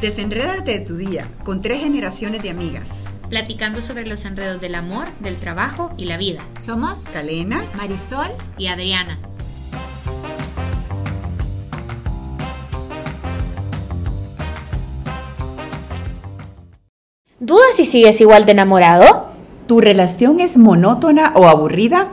Desenrédate de tu día con tres generaciones de amigas. Platicando sobre los enredos del amor, del trabajo y la vida. Somos Calena, Marisol y Adriana. ¿Dudas si sigues igual de enamorado? ¿Tu relación es monótona o aburrida?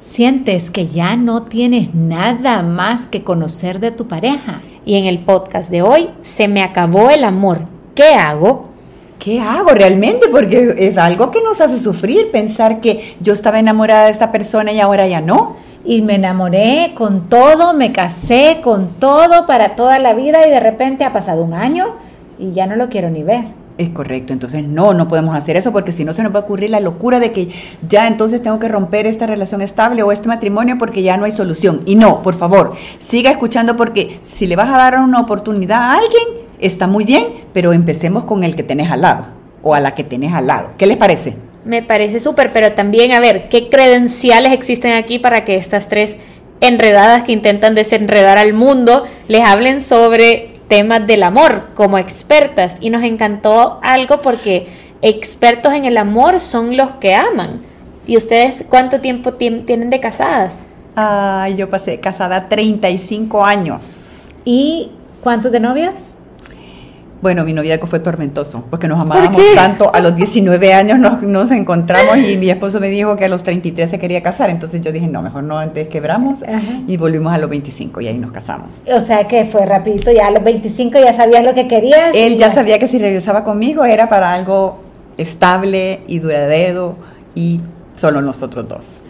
¿Sientes que ya no tienes nada más que conocer de tu pareja? Y en el podcast de hoy, se me acabó el amor. ¿Qué hago? ¿Qué hago realmente? Porque es algo que nos hace sufrir pensar que yo estaba enamorada de esta persona y ahora ya no. Y me enamoré con todo, me casé con todo para toda la vida y de repente ha pasado un año y ya no lo quiero ni ver. Es correcto, entonces no, no podemos hacer eso porque si no se nos va a ocurrir la locura de que ya entonces tengo que romper esta relación estable o este matrimonio porque ya no hay solución. Y no, por favor, siga escuchando porque si le vas a dar una oportunidad a alguien, está muy bien, pero empecemos con el que tenés al lado o a la que tenés al lado. ¿Qué les parece? Me parece súper, pero también, a ver, ¿qué credenciales existen aquí para que estas tres enredadas que intentan desenredar al mundo les hablen sobre temas del amor como expertas? Y nos encantó algo porque expertos en el amor son los que aman. ¿Y ustedes cuánto tiempo tienen de casadas? Ay, yo pasé casada 35 años. ¿Y cuántos de novios? Bueno, mi noviazgo fue tormentoso porque nos amábamos tanto. A los 19 años nos, nos, encontramos y mi esposo me dijo que a los 33 se quería casar. Entonces yo dije, no, mejor no, antes quebramos y volvimos a los 25 y ahí nos casamos. O sea que fue rapidito, ya a los 25 ya sabías lo que querías. Él ya sabía que si regresaba conmigo era para algo estable y duradero y solo nosotros dos.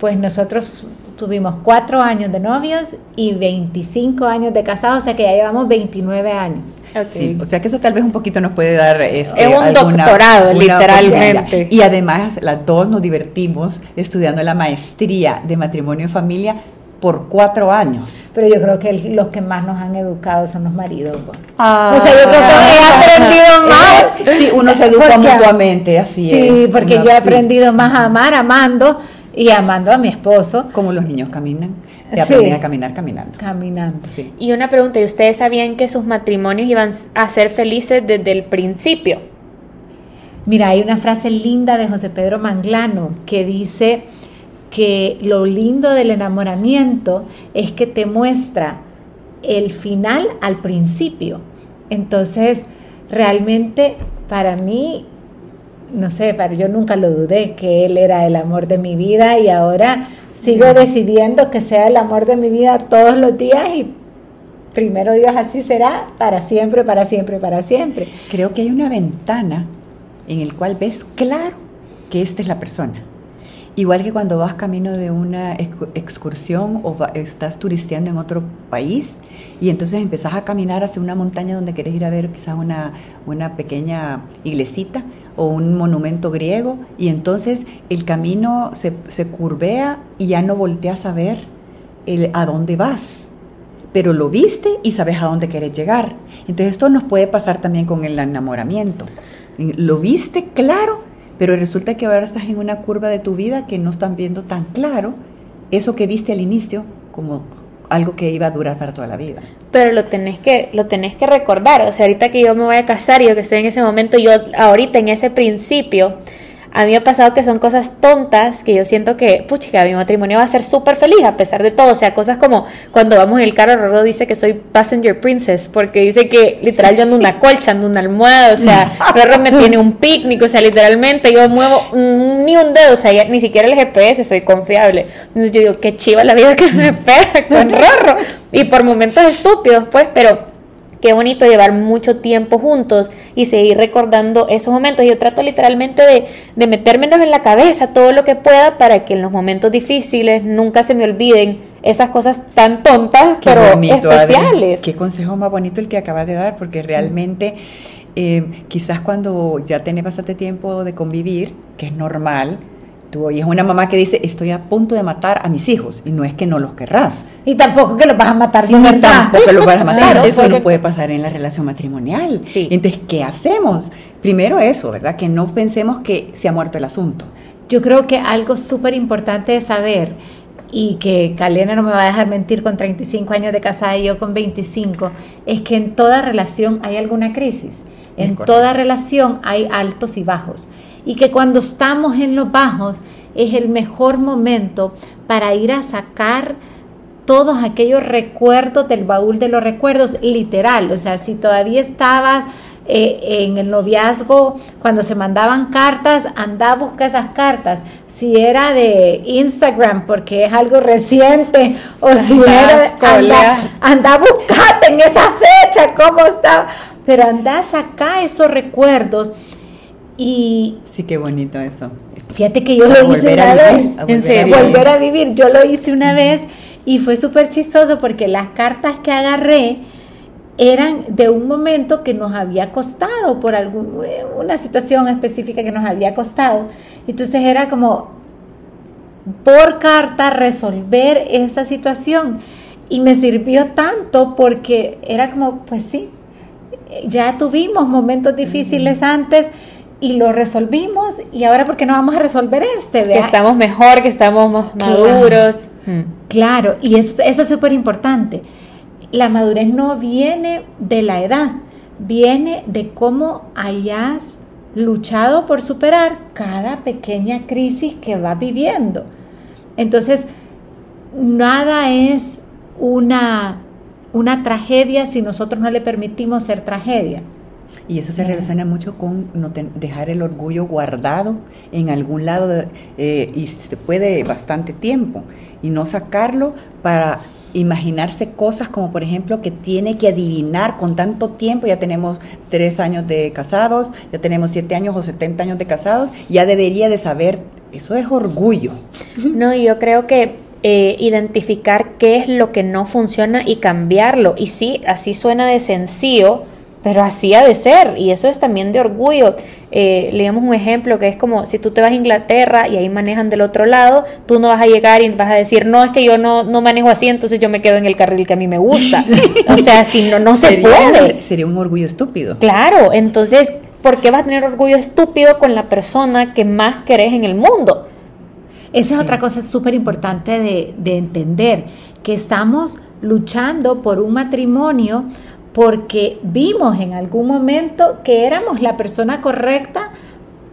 Pues nosotros tuvimos cuatro años de novios y 25 años de casados, o sea que ya llevamos 29 años. Okay. Sí, o sea que eso tal vez un poquito nos puede dar... Este, es un alguna, doctorado, literalmente. Y además las dos nos divertimos estudiando la maestría de matrimonio y familia por cuatro años. Pero yo creo que el, los que más nos han educado son los maridos. Ah, o sea, yo creo que he aprendido más. Sí, uno se educa porque, mutuamente, así sí, es. Sí, porque uno, yo he aprendido más a amar amando y amando a mi esposo. Como los niños caminan. Y aprenden sí, a caminar caminando. Caminando. Sí. Y una pregunta, ¿y ustedes sabían que sus matrimonios iban a ser felices desde el principio? Mira, hay una frase linda de José Pedro Manglano que dice que lo lindo del enamoramiento es que te muestra el final al principio. Entonces, realmente para mí no sé, pero yo nunca lo dudé que él era el amor de mi vida y ahora sigo decidiendo que sea el amor de mi vida todos los días y primero Dios así será para siempre, para siempre, para siempre. Creo que hay una ventana en el cual ves claro que esta es la persona. Igual que cuando vas camino de una excursión o estás turisteando en otro país y entonces empezás a caminar hacia una montaña donde querés ir a ver quizás una, una pequeña iglesita o un monumento griego y entonces el camino se, se curvea y ya no volteas a ver el, a dónde vas, pero lo viste y sabes a dónde quieres llegar. Entonces esto nos puede pasar también con el enamoramiento. Lo viste claro, pero resulta que ahora estás en una curva de tu vida que no están viendo tan claro eso que viste al inicio como algo que iba a durar para toda la vida. Pero lo tenés que, lo tenés que recordar. O sea, ahorita que yo me voy a casar y yo que estoy en ese momento, yo ahorita en ese principio, a mí me ha pasado que son cosas tontas que yo siento que, puchica, mi matrimonio va a ser súper feliz a pesar de todo. O sea, cosas como cuando vamos en el carro, Rorro dice que soy passenger princess porque dice que literal yo ando una colcha, ando una almohada. O sea, Rorro me tiene un picnic. O sea, literalmente yo muevo ni un dedo. O sea, ya, ni siquiera el GPS soy confiable. Entonces yo digo, qué chiva la vida que me espera con Rorro. Y por momentos estúpidos, pues, pero qué bonito llevar mucho tiempo juntos y seguir recordando esos momentos. Yo trato literalmente de, de metérmelos en la cabeza todo lo que pueda para que en los momentos difíciles nunca se me olviden esas cosas tan tontas, Qué pero bonito, especiales. Adri. Qué consejo más bonito el que acabas de dar, porque realmente eh, quizás cuando ya tenés bastante tiempo de convivir, que es normal, Tú oyes una mamá que dice, estoy a punto de matar a mis hijos, y no es que no los querrás. Y tampoco que los vas a matar de verdad. tampoco los vas a matar. Claro, eso porque- no puede pasar en la relación matrimonial. Sí. Entonces, ¿qué hacemos? Primero eso, ¿verdad? Que no pensemos que se ha muerto el asunto. Yo creo que algo súper importante de saber y que Calena no me va a dejar mentir con 35 años de casada y yo con 25, es que en toda relación hay alguna crisis. En toda relación hay altos y bajos. Y que cuando estamos en los bajos es el mejor momento para ir a sacar todos aquellos recuerdos del baúl de los recuerdos, literal. O sea, si todavía estabas eh, en el noviazgo, cuando se mandaban cartas, anda a buscar esas cartas. Si era de Instagram, porque es algo reciente, o si era, anda, anda a buscarte en esa fecha, cómo está. Pero anda a sacar esos recuerdos. Y sí, qué bonito eso. Fíjate que yo lo hice una vez, en serio, volver a vivir. Yo lo hice una vez y fue súper chistoso porque las cartas que agarré eran de un momento que nos había costado, por alguna situación específica que nos había costado. Entonces era como por carta resolver esa situación. Y me sirvió tanto porque era como, pues sí, ya tuvimos momentos difíciles antes y lo resolvimos y ahora porque no vamos a resolver este, Que estamos mejor, que estamos más maduros. Claro, y eso, eso es súper importante la madurez no viene de la edad, viene de cómo hayas luchado por superar cada pequeña crisis que vas viviendo. Entonces, nada es una, una tragedia si nosotros no le permitimos ser tragedia. Y eso se relaciona mucho con no dejar el orgullo guardado en algún lado eh, y se puede bastante tiempo y no sacarlo para imaginarse cosas como por ejemplo que tiene que adivinar con tanto tiempo, ya tenemos tres años de casados, ya tenemos siete años o setenta años de casados, ya debería de saber, eso es orgullo. No, yo creo que eh, identificar qué es lo que no funciona y cambiarlo, y sí, así suena de sencillo, pero así ha de ser, y eso es también de orgullo. Eh, le damos un ejemplo que es como si tú te vas a Inglaterra y ahí manejan del otro lado, tú no vas a llegar y vas a decir, no, es que yo no, no manejo así, entonces yo me quedo en el carril que a mí me gusta. o sea, si no, no se puede. Sería un orgullo estúpido. Claro, entonces, ¿por qué vas a tener orgullo estúpido con la persona que más querés en el mundo? Esa es otra cosa súper importante de, de entender, que estamos luchando por un matrimonio porque vimos en algún momento que éramos la persona correcta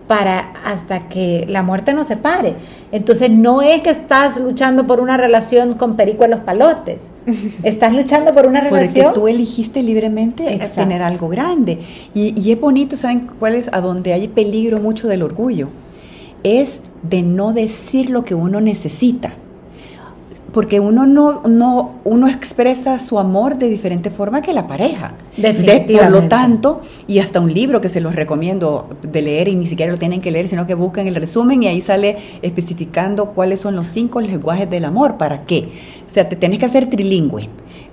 para hasta que la muerte nos separe. Entonces no es que estás luchando por una relación con perico en los palotes. Estás luchando por una relación. Porque tú elegiste libremente tener algo grande. Y, y es bonito, ¿saben cuál es? A donde hay peligro mucho del orgullo. Es de no decir lo que uno necesita porque uno no, no, uno expresa su amor de diferente forma que la pareja. Definitivamente. por lo tanto, y hasta un libro que se los recomiendo de leer y ni siquiera lo tienen que leer, sino que buscan el resumen y ahí sale especificando cuáles son los cinco lenguajes del amor. ¿Para qué? O sea, te tenés que hacer trilingüe.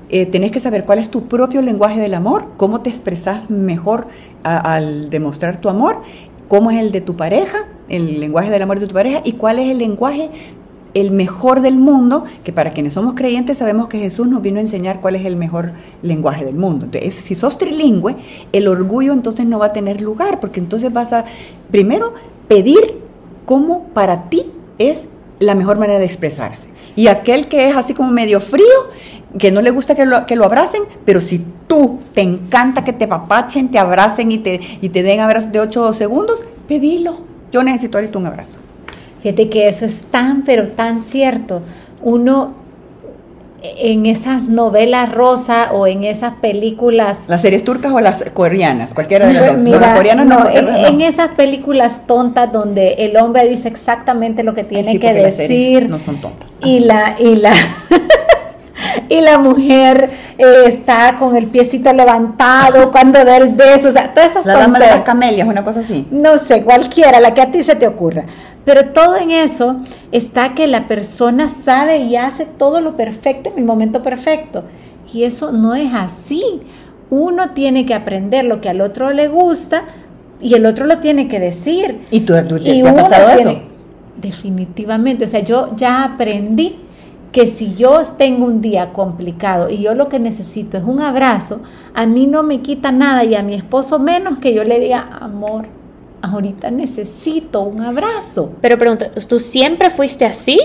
Eh, tenés que saber cuál es tu propio lenguaje del amor, cómo te expresas mejor al demostrar tu amor, cómo es el de tu pareja, el lenguaje del amor de tu pareja y cuál es el lenguaje el mejor del mundo, que para quienes somos creyentes sabemos que Jesús nos vino a enseñar cuál es el mejor lenguaje del mundo. Entonces, si sos trilingüe, el orgullo entonces no va a tener lugar, porque entonces vas a, primero, pedir cómo para ti es la mejor manera de expresarse. Y aquel que es así como medio frío, que no le gusta que lo, que lo abracen, pero si tú te encanta que te papachen, te abracen y te, y te den abrazos de 8 segundos, pedilo. Yo necesito ahorita un abrazo. Fíjate que eso es tan, pero tan cierto. Uno en esas novelas rosa o en esas películas. ¿Las series turcas o las coreanas? Cualquiera de las dos. Mira, coreanas no, en, esas películas tontas donde el hombre dice exactamente lo que tiene que decir. No son tontas. Y la, y la y la mujer eh, está con el piecito levantado cuando da el beso, o sea, todas esas La dama de las camelias, una cosa así. No sé, cualquiera, la que a ti se te ocurra. Pero todo en eso está que la persona sabe y hace todo lo perfecto en el momento perfecto. Y eso no es así. Uno tiene que aprender lo que al otro le gusta y el otro lo tiene que decir. ¿Y tú, te, ha pasado eso? definitivamente. O sea, yo ya aprendí que si yo tengo un día complicado y yo lo que necesito es un abrazo, a mí no me quita nada y a mi esposo menos que yo le diga, amor, ahorita necesito un abrazo. Pero pregunta, ¿tú siempre fuiste así?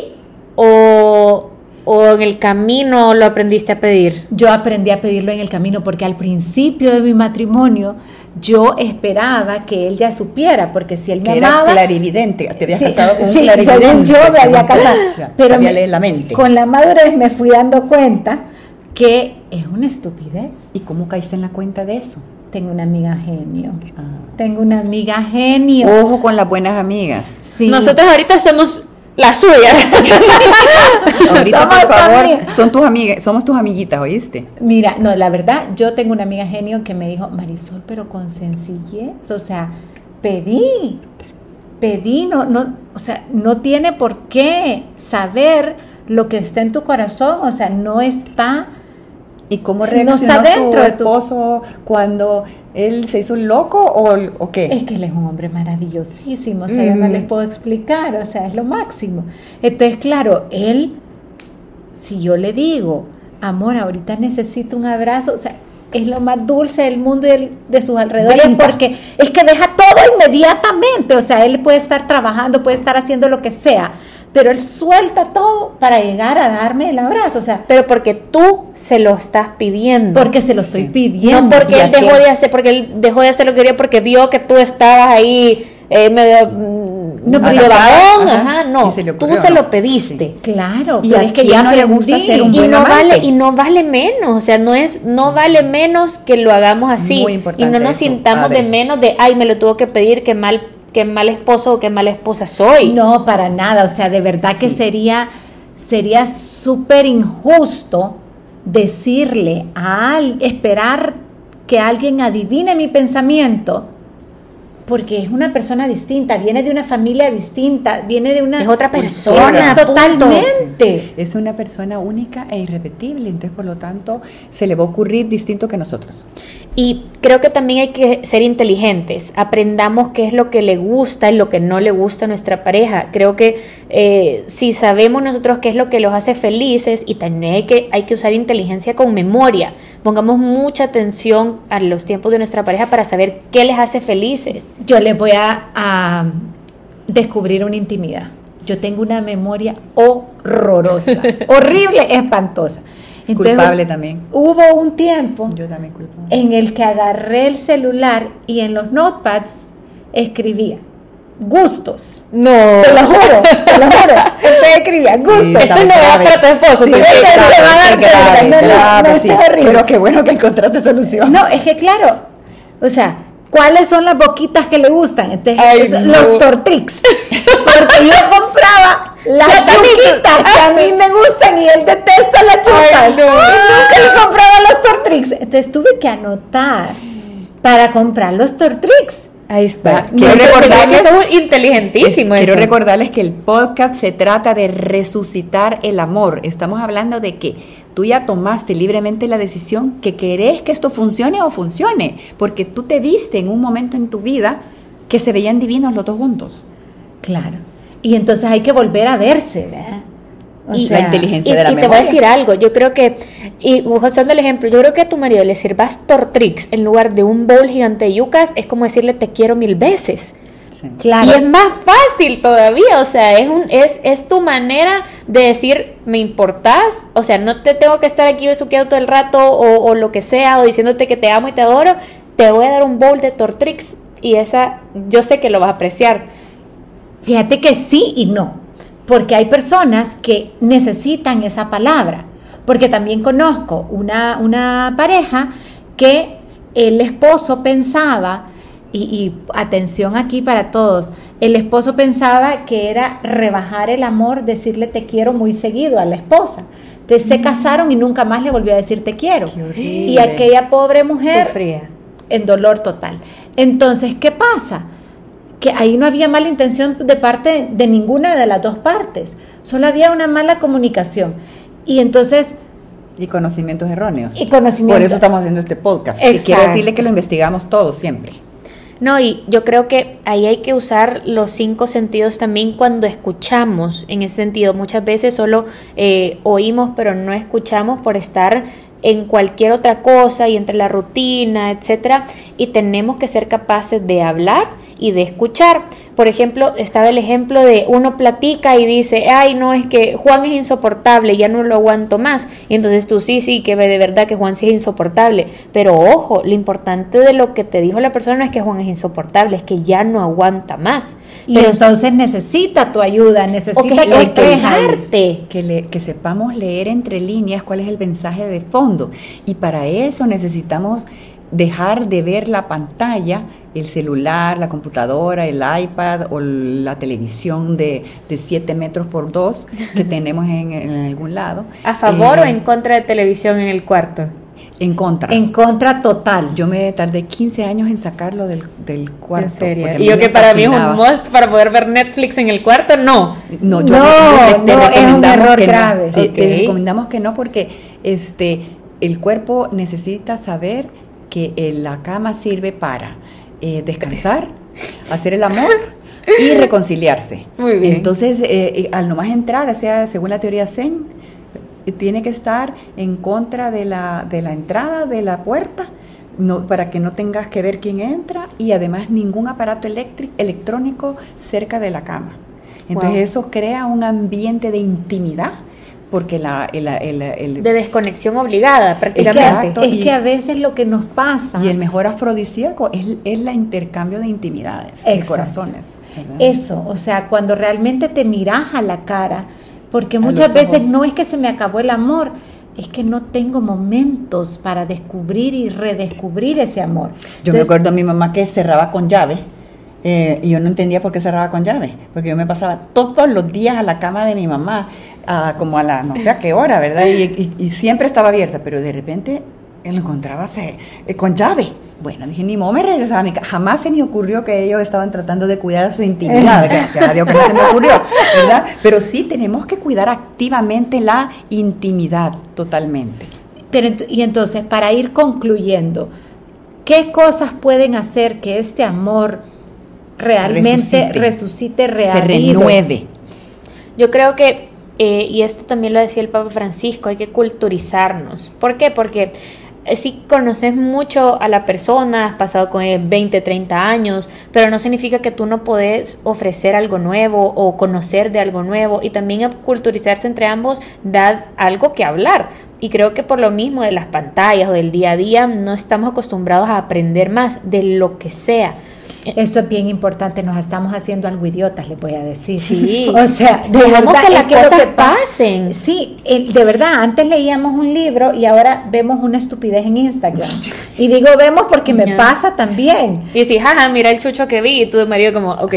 ¿O o en el camino lo aprendiste a pedir? Yo aprendí a pedirlo en el camino porque al principio de mi matrimonio yo esperaba que él ya supiera, porque si él me Que era amaba, clarividente, te habías Sí, casado con un clarividente. según yo me había casado, pero sabía me- leer la mente. con la madurez me fui dando cuenta que es una estupidez. ¿Y cómo caíste en la cuenta de eso? Tengo una amiga genio. Ah. Tengo una amiga genio. Ojo con las buenas amigas. Sí. Nosotros ahorita somos las suyas. Ahorita, Somos por favor, amigas. son tus amigas, somos tus amiguitas, ¿oíste? Mira, no, la verdad, yo tengo una amiga genio que me dijo, Marisol, pero con sencillez, o sea, pedí, pedí, no, no, o sea, no tiene por qué saber lo que está en tu corazón, o sea, no está, ¿Y cómo No reaccionó está dentro tu de tu- esposo cuando él se hizo loco o, o qué? es que él es un hombre maravillosísimo, o sea, yo no les puedo explicar, o sea, es lo máximo. Entonces, claro, él, si yo le digo, amor, ahorita necesito un abrazo, o sea, es lo más dulce del mundo y de sus alrededores porque es que deja todo inmediatamente, o sea, él puede estar trabajando, puede estar haciendo lo que sea, pero él suelta todo para llegar a darme el abrazo, o sea, Pero porque tú se lo estás pidiendo. porque se lo estoy pidiendo. no porque ¿Y él dejó de hacer, porque él dejó de hacer lo que quería porque vio que tú estabas ahí eh, medio, mm, No, pero- Ajá. ajá, no. Y se tú se ¿no? lo pediste. Claro, ¿Y pero a es que ya no le gusta ser un y buen no amante. vale y no vale menos o sea no es no vale menos que lo hagamos así Muy y importante no nos eso. sintamos de menos de ay me lo tuvo que pedir qué mal qué mal esposo o qué mala esposa soy No, para nada. O sea, de verdad que sería sería súper injusto decirle a al- esperar que alguien adivine mi pensamiento porque es una persona distinta, viene de una familia distinta, viene de una Es otra persona totalmente. Es una persona única e irrepetible, entonces por lo tanto se le va a ocurrir distinto que nosotros. Y creo que también hay que ser inteligentes, aprendamos qué es lo que le gusta y lo que no le gusta a nuestra pareja. Creo que eh, si sabemos nosotros qué es lo que los hace felices y también hay que, hay que usar inteligencia con memoria, pongamos mucha atención a los tiempos de nuestra pareja para saber qué les hace felices. Yo les voy a, a descubrir una intimidad. Yo tengo una memoria horrorosa, horrible, espantosa. Entonces, Culpable también. Hubo un tiempo Yo también culpable. en el que agarré el celular y en los notepads escribía gustos. No. Te lo juro, te lo juro. Entonces escribía gustos. Sí, Esto novedad grave. para tu esposo. Sí, va. No, no, no, sí. Pero qué bueno que encontraste solución. No, es que claro, o sea, ¿cuáles son las boquitas que le gustan? Entonces, Ay, no. los Tortrix. Porque yo compraba las chupitas que a mí me gustan y él detesta la chupa. Ay, no. Nunca le compraba los Tortrix. Entonces tuve que anotar para comprar los Tortrix. Ahí está. Bueno, quiero recordarles- es inteligentísimo. Quiero eso. recordarles que el podcast se trata de resucitar el amor. Estamos hablando de que tú ya tomaste libremente la decisión que querés que esto funcione o funcione, porque tú te viste en un momento en tu vida que se veían divinos los dos juntos. Claro. Y entonces hay que volver a verse, ¿verdad? O Y la inteligencia Y, de la y te voy a decir algo, yo creo que, y usando el ejemplo, yo creo que a tu marido le sirvas Tortrix en lugar de un bowl gigante de yucas, es como decirle te quiero mil veces. Sí. Claro. Y es más fácil todavía, o sea, es, un, es, es tu manera de decir, me importás, o sea, no te tengo que estar aquí besuqueando todo el rato o, o lo que sea, o diciéndote que te amo y te adoro, te voy a dar un bowl de Tortrix y esa, yo sé que lo vas a apreciar. Fíjate que sí y no, porque hay personas que necesitan esa palabra, porque también conozco una, una pareja que el esposo pensaba, y, y atención aquí para todos, el esposo pensaba que era rebajar el amor, decirle te quiero muy seguido a la esposa. Entonces se casaron y nunca más le volvió a decir te quiero. Y aquella pobre mujer Sufría. en dolor total. Entonces, ¿qué pasa? Que ahí no había mala intención de parte de ninguna de las dos partes, solo había una mala comunicación. Y entonces, Y conocimientos erróneos. y conocimiento. Por eso estamos haciendo este podcast. Y quiero Exacto. decirle que lo investigamos todo siempre. No, y yo creo que ahí hay que usar los cinco sentidos también cuando escuchamos. En ese sentido, muchas veces solo eh, oímos, pero no escuchamos por estar en cualquier otra cosa y entre la rutina, etcétera. Y tenemos que ser capaces de hablar y de escuchar. Por ejemplo, estaba el ejemplo de uno platica y dice, ay, no, es que Juan es insoportable, ya no lo aguanto más. Y entonces tú sí, sí, que ve de verdad que Juan sí es insoportable. Pero ojo, lo importante de lo que te dijo la persona no es que Juan es insoportable, es que ya no aguanta más. Y entonces necesita tu ayuda, necesita que, que, que, que sepamos leer entre líneas cuál es el mensaje de fondo. Y para eso necesitamos dejar de ver la pantalla, el celular, la computadora, el iPad o la televisión de, de 7 metros por 2 que tenemos en, algún lado. ¿A favor o eh, en contra de televisión en el cuarto? En contra. En contra total. Yo me tardé 15 años en sacarlo del, del cuarto. ¿En serio? Y yo que para mí es un must para poder ver Netflix en el cuarto, no. No, yo no, te, es un error grave. Te recomendamos que no porque este, el cuerpo necesita saber que eh, la cama sirve para eh, descansar, hacer el amor y reconciliarse. Muy bien. Entonces, eh, al nomás entrar, sea, según la teoría Zen, tiene que estar en contra de la, de la entrada de la puerta no, para que no tengas que ver quién entra y además ningún aparato electrónico cerca de la cama. Entonces eso crea un ambiente de intimidad porque la, el, de desconexión obligada prácticamente. Es que a veces lo que nos pasa y el mejor afrodisíaco es, el intercambio de intimidades de corazones eso o sea cuando realmente te miras a la cara porque muchas veces no es que se me acabó el amor es que no tengo momentos para descubrir y redescubrir ese amor. Yo me acuerdo a mi mamá que cerraba con llave eh, y yo no entendía por qué cerraba con llave, porque yo me pasaba todos los días a la cama de mi mamá, como a la no sé a qué hora, ¿verdad? Y, siempre estaba abierta, pero de repente lo encontraba eh, con llave. Bueno, dije, ni modo me regresaba a mi casa. Jamás se me ocurrió que ellos estaban tratando de cuidar su intimidad, gracias a Dios que no se me ocurrió, ¿verdad? Pero sí tenemos que cuidar activamente la intimidad totalmente. Pero, y entonces, para ir concluyendo, ¿qué cosas pueden hacer que este amor realmente resucite, resucite se renueve. Yo creo que, eh, y esto también lo decía el Papa Francisco, hay que culturizarnos. ¿Por qué? Porque eh, si conoces mucho a la persona, has pasado con él 20, 30 años, pero no significa que tú no puedes ofrecer algo nuevo o conocer de algo nuevo y también culturizarse entre ambos da algo que hablar. Y creo que por lo mismo de las pantallas o del día a día no estamos acostumbrados a aprender más de lo que sea. Esto es bien importante, nos estamos haciendo algo idiotas, les voy a decir. Sí. O sea, de verdad, que las cosas pasen. Sí, de verdad, antes leíamos un libro y ahora vemos una estupidez en Instagram. Y digo vemos porque me pasa también. Y si, jaja, mira el chucho que vi y tu marido como, ok.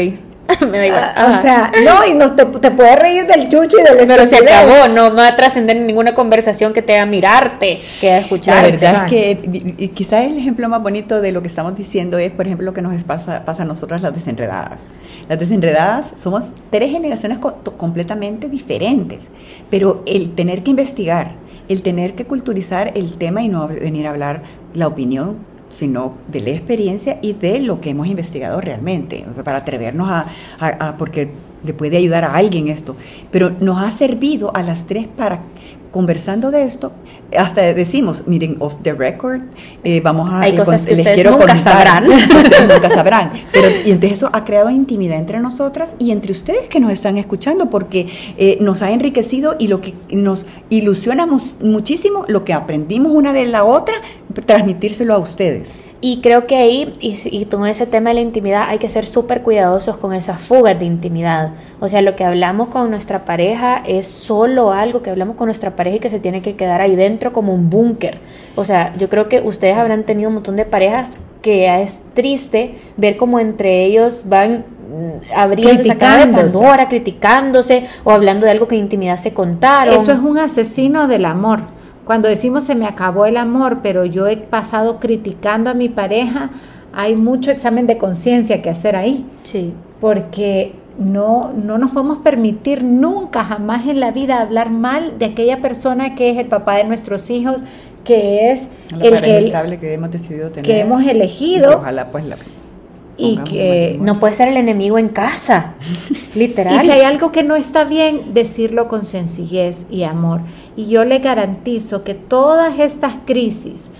me da igual. Ah, o sea, no, y no te, te puedes reír del chucho y del Pero se acabó, no, va a trascender ninguna conversación que te haga mirarte, que haga escuchar. La verdad es que quizás el ejemplo más bonito de lo que estamos diciendo es, por ejemplo, lo que nos pasa, pasa a nosotras las desenredadas. Las desenredadas somos tres generaciones completamente diferentes, pero el tener que investigar, el tener que culturizar el tema y no venir a hablar la opinión sino de la experiencia y de lo que hemos investigado realmente, para atrevernos a, porque le puede ayudar a alguien esto, pero nos ha servido a las tres para conversando de esto, hasta decimos, miren, off the record, eh, vamos a... Hay cosas que ustedes nunca sabrán. Ustedes nunca sabrán. Pero, y entonces eso ha creado intimidad entre nosotras y entre ustedes que nos están escuchando, porque eh, nos ha enriquecido y lo que nos ilusiona muchísimo, lo que aprendimos una de la otra, transmitírselo a ustedes. Y creo que ahí, y, y con ese tema de la intimidad, hay que ser súper cuidadosos con esas fugas de intimidad. O sea, lo que hablamos con nuestra pareja es solo algo que hablamos con nuestra pareja y que se tiene que quedar ahí dentro como un búnker. O sea, yo creo que ustedes habrán tenido un montón de parejas que es triste ver cómo entre ellos van mm, abriendo esa de Pandora, criticándose o hablando de algo que en intimidad se contaron. Eso es un asesino del amor cuando decimos se me acabó el amor, pero yo he pasado criticando a mi pareja, hay mucho examen de conciencia que hacer ahí. Sí. Porque no, no nos podemos permitir nunca, jamás en la vida hablar mal de aquella persona que es el papá de nuestros hijos, que es el que, que hemos decidido tener. Que hemos elegido. ojalá pues la y que no puede ser el enemigo en casa, literal. Y si hay algo que no está bien, decirlo con sencillez y amor. Y yo le garantizo que todas estas crisis,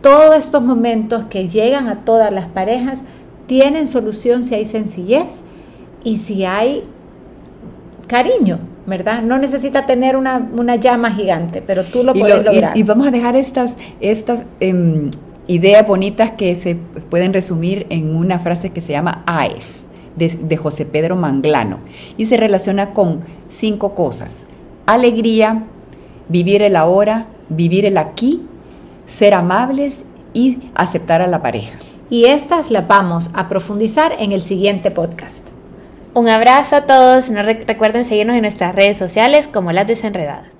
todos estos momentos que llegan a todas las parejas, tienen solución si hay sencillez y si hay cariño, ¿verdad? No necesita tener una, llama gigante, pero tú lo puedes lograr. Y, vamos a dejar estas, estas em, ideas bonitas que se pueden resumir en una frase que se llama AES, de, de José Pedro Manglano, y se relaciona con cinco cosas. Alegría, vivir el ahora, vivir el aquí, ser amables y aceptar a la pareja. Y estas las vamos a profundizar en el siguiente podcast. Un abrazo a todos. No recuerden seguirnos en nuestras redes sociales como Las Desenredadas.